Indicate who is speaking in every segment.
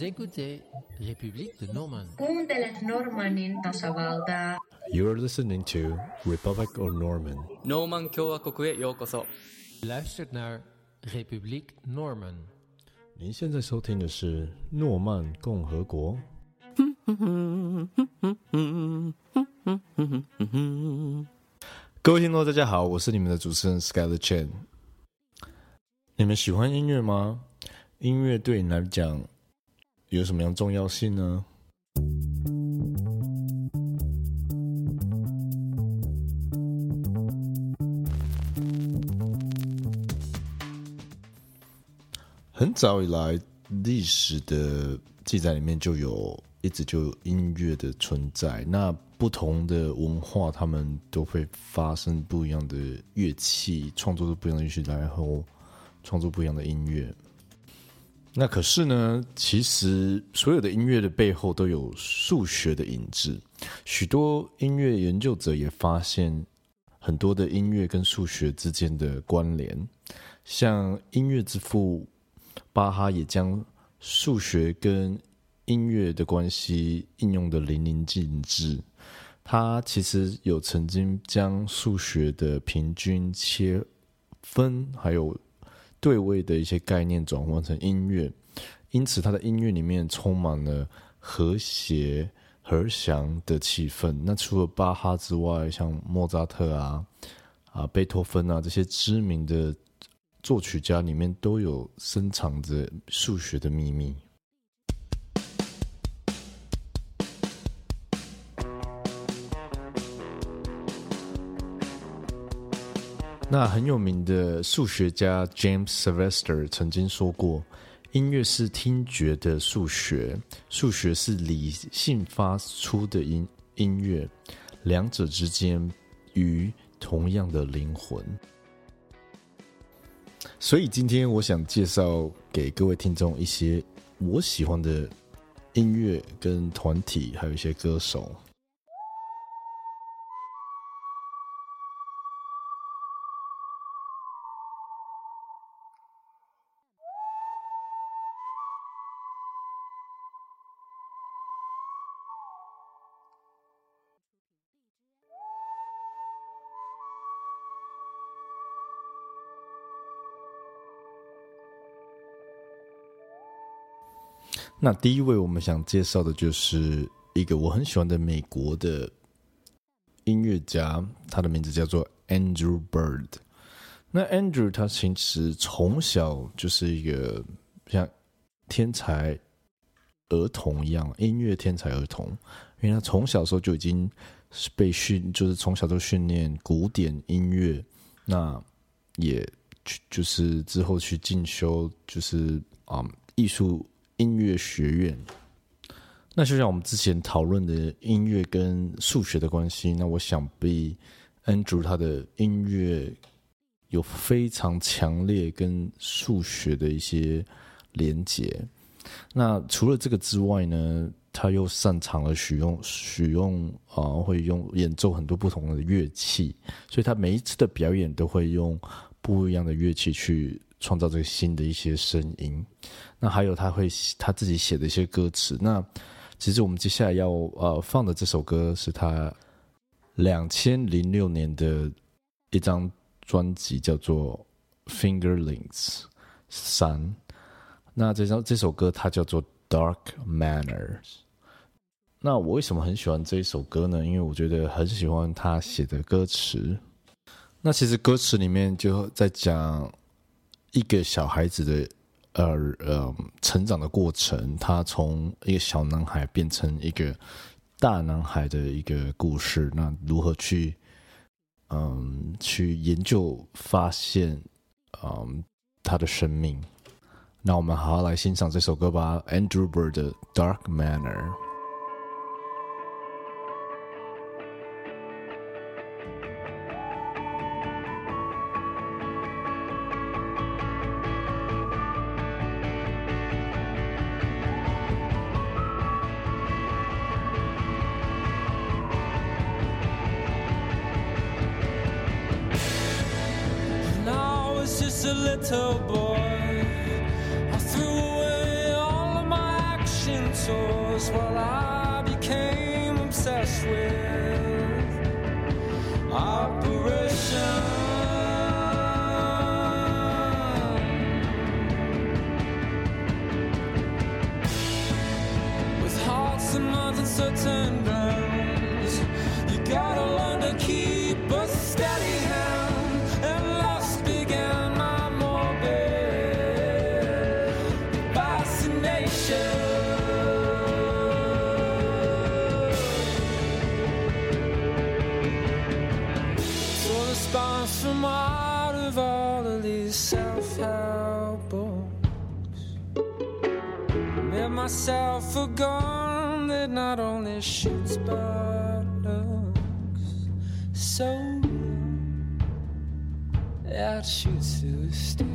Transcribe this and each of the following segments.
Speaker 1: Vous écoutez République de Normandie.
Speaker 2: Kuuntelet Normannin tasavaltaa.
Speaker 3: You're listening to Republic of Norman.
Speaker 4: ノーマン共和国へようこそ
Speaker 1: Luistert naar Republiek Norman.
Speaker 3: 您现在收听的是诺曼共和国。各位听众，大家好，我是你们的主持人 Skyler Chen。你们喜欢音乐吗？音乐对你来讲 有什么样重要性呢？很早以来，历史的记载里面就有一直就有音乐的存在。那不同的文化，他们都会发生不一样的乐器，创作出不一样的乐器，然后创作不一样的音乐。那可是呢，其实所有的音乐的背后都有数学的影子。许多音乐研究者也发现，很多的音乐跟数学之间的关联。像音乐之父巴哈也将数学跟音乐的关系应用的淋漓尽致。他其实有曾经将数学的平均切分，还有对位的一些概念转换成音乐，因此他的音乐里面充满了和谐、和祥的气氛。那除了巴哈之外，像莫扎特啊、啊贝多芬啊这些知名的作曲家里面，都有深藏着数学的秘密。那很有名的数学家 James Sylvester 曾经说过：“音乐是听觉的数学，数学是理性发出的音音乐，两者之间与同样的灵魂。”所以今天我想介绍给各位听众一些我喜欢的音乐跟团体，还有一些歌手。那第一位我们想介绍的就是一个我很喜欢的美国的音乐家，他的名字叫做 Andrew Bird。那 Andrew 他其实从小就是一个像天才儿童一样，音乐天才儿童，因为他从小时候就已经被训，就是从小都训练古典音乐，那也去就是之后去进修，就是啊艺术。音乐学院，那就像我们之前讨论的音乐跟数学的关系，那我想必 Andrew 他的音乐有非常强烈跟数学的一些连接。那除了这个之外呢，他又擅长了使用使用啊，会用演奏很多不同的乐器，所以他每一次的表演都会用不一样的乐器去。创造这个新的一些声音，那还有他会他自己写的一些歌词。那其实我们接下来要呃放的这首歌是他两千零六年的一张专辑，叫做《Fingerlings》三。那这张这首歌它叫做《Dark Manners》。那我为什么很喜欢这一首歌呢？因为我觉得很喜欢他写的歌词。那其实歌词里面就在讲。一个小孩子的呃呃成长的过程，他从一个小男孩变成一个大男孩的一个故事。那如何去嗯去研究发现嗯他的生命？那我们好好来欣赏这首歌吧，Andrew Bird 的《Dark Manner》。
Speaker 5: Just a little boy. I threw away all of my actions. just what I became obsessed with. Operation. With hearts and minds on certain myself a gun that not only shoots but looks so it shoots through steel.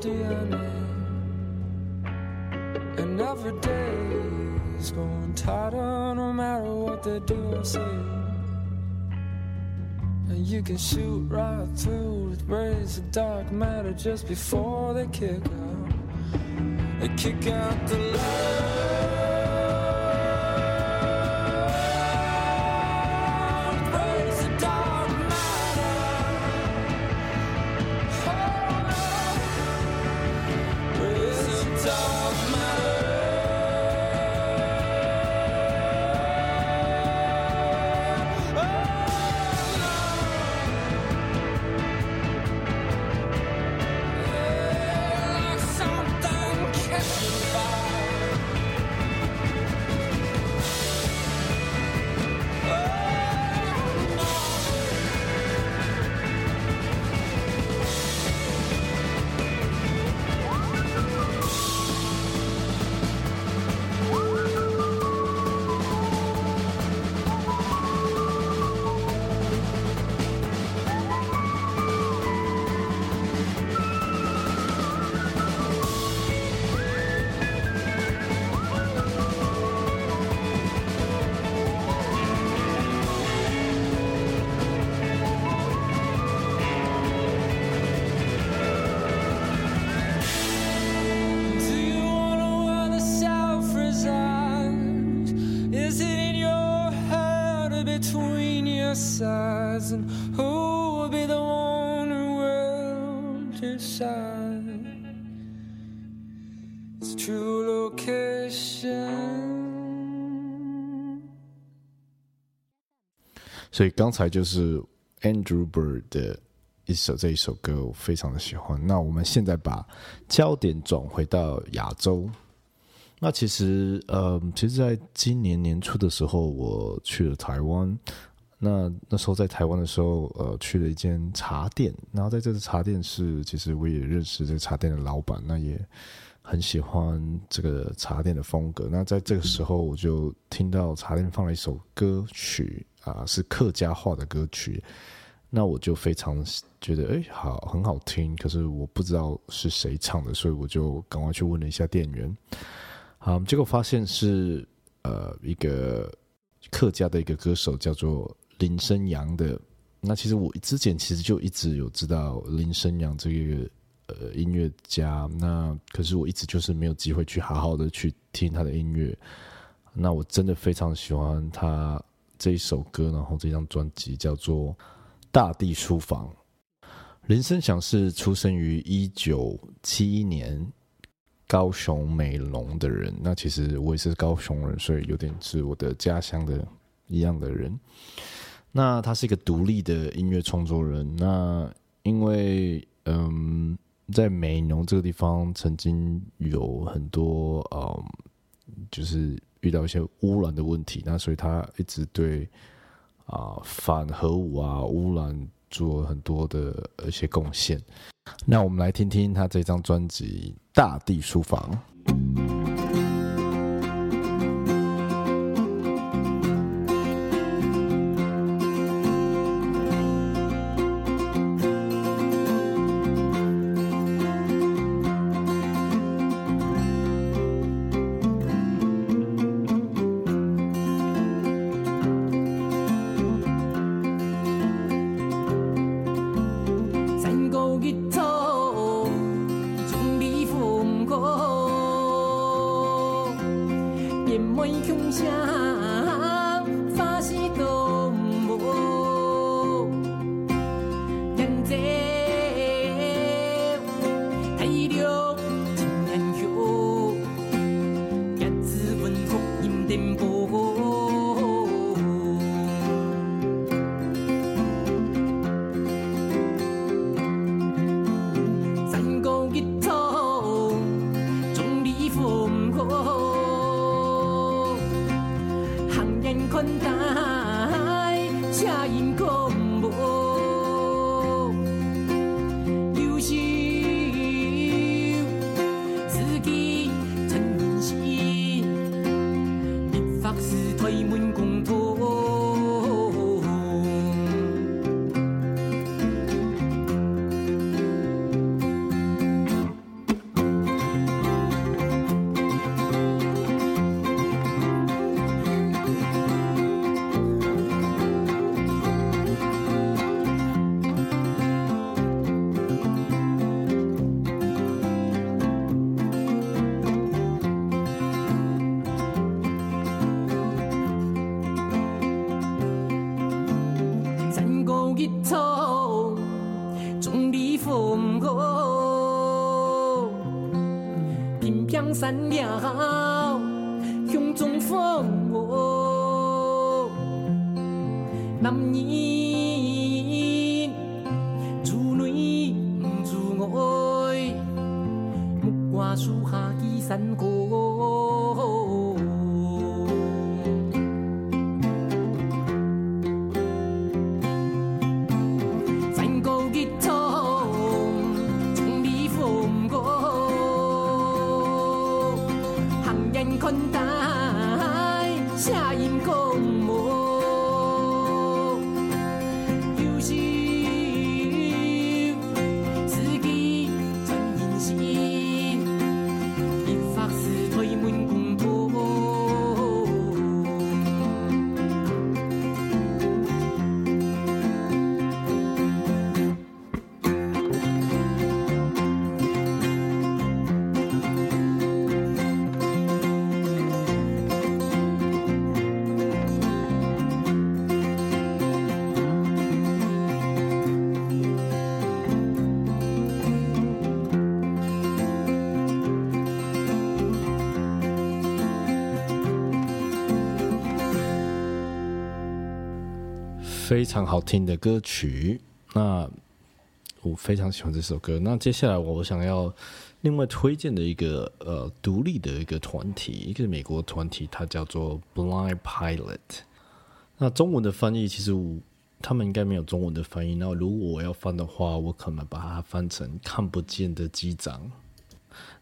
Speaker 5: DNA and every day is going tighter no matter what they do or say. And you can shoot right through with rays of dark matter just before they kick out. They kick out the light.
Speaker 3: 所以刚才就是 Andrew Bird 的一首这一首歌，我非常的喜欢。那我们现在把焦点转回到亚洲。那其实，呃，其实，在今年年初的时候，我去了台湾。那那时候在台湾的时候，呃，去了一间茶店。然后在这个茶店是，其实我也认识这个茶店的老板，那也很喜欢这个茶店的风格。那在这个时候，我就听到茶店放了一首歌曲啊，是客家话的歌曲。那我就非常觉得，哎，好，很好听。可是我不知道是谁唱的，所以我就赶快去问了一下店员。好，结果发现是呃一个客家的一个歌手，叫做林生阳的。那其实我之前其实就一直有知道林生阳这个呃音乐家，那可是我一直就是没有机会去好好的去听他的音乐。那我真的非常喜欢他这一首歌，然后这张专辑叫做《大地书房》。林声祥是出生于一九七一年高雄美浓的人，那其实我也是高雄人，所以有点是我的家乡的一样的人。那他是一个独立的音乐创作人。那因为嗯，在美浓这个地方曾经有很多嗯，就是遇到一些污染的问题，那所以他一直对啊反核武啊污染做很多的一些贡献。那我们来听听他这张专辑《大地书房》。
Speaker 6: 風過，偏偏散了胸中風我，男人自女自爱，木瓜树下記山歌。下一
Speaker 3: 非常好听的歌曲。那我非常喜欢这首歌。那接下来我想要另外推荐的一个呃独立的一个团体，一个美国团体，它叫做 Blind Pilot。那中文的翻译其实他们应该没有中文的翻译。那如果我要翻的话，我可能把它翻成看不见的机长。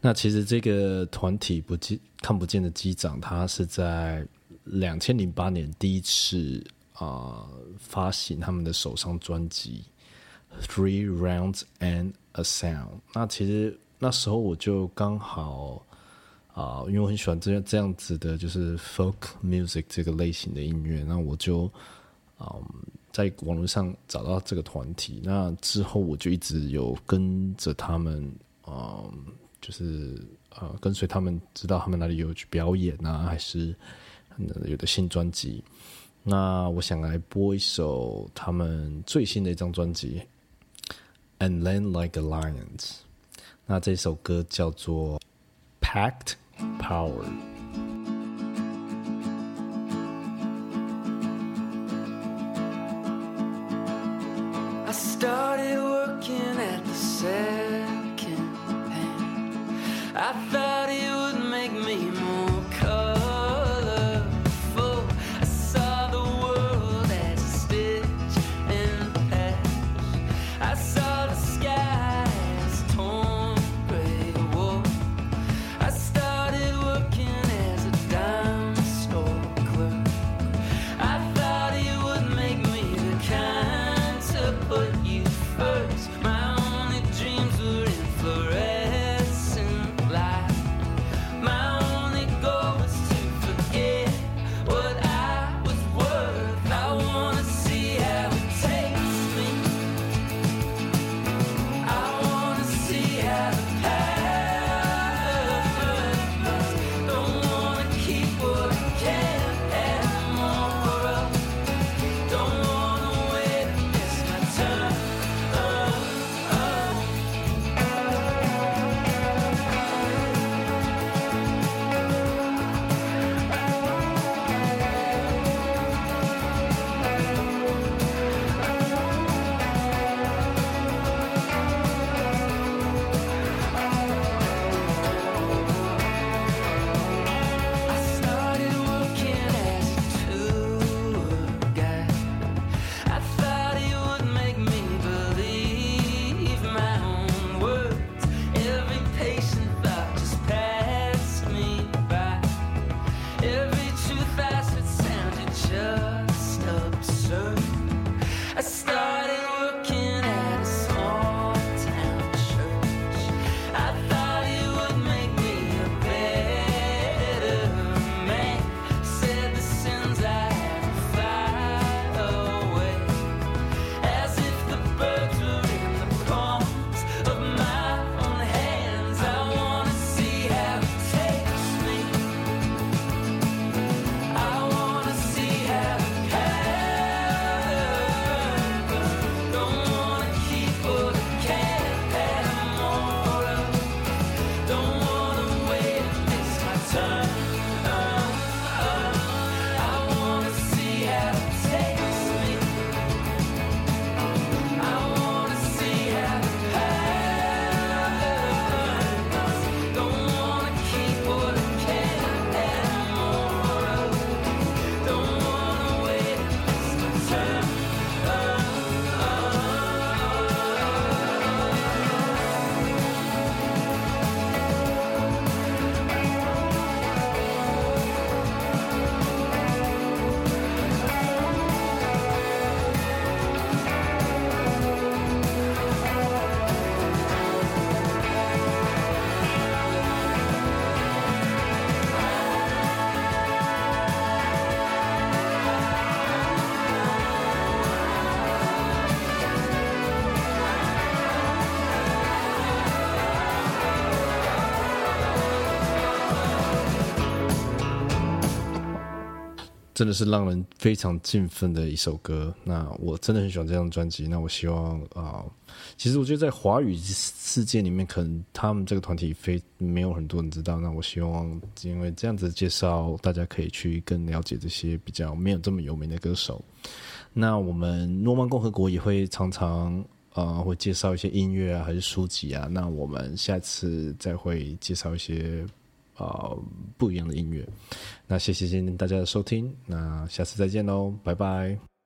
Speaker 3: 那其实这个团体不见看不见的机长，它是在两千零八年第一次啊、发行他们的首张专辑《Three Rounds and a Sound》。那其实那时候我就刚好啊、因为我很喜欢这样这样子的，就是 folk music 这个类型的音乐，那我就嗯、
Speaker 7: 在网络上找到这个团体，那之后我就一直有跟着他们，嗯，就是呃跟随他们，知道他们哪里有去表演啊，还是有的新专辑。那我想来播一首他们最新的一张专辑《And Then Like a Lions》。那这首歌叫做《Packed Power》。真的是让人非常振奋的一首歌。那我真的很喜欢这张专辑。那我希望啊、其实我觉得在华语世界里面，可能他们这个团体非没有很多人知道。那我希望因为这样子介绍，大家可以去更了解这些比较没有这么有名的歌手。那我们诺曼共和国也会常常呃会介绍一些音乐啊，还是书籍啊。那我们下次再会介绍一些啊不一样的音乐。那谢谢今天大家的收听，那下次再见喽，拜拜。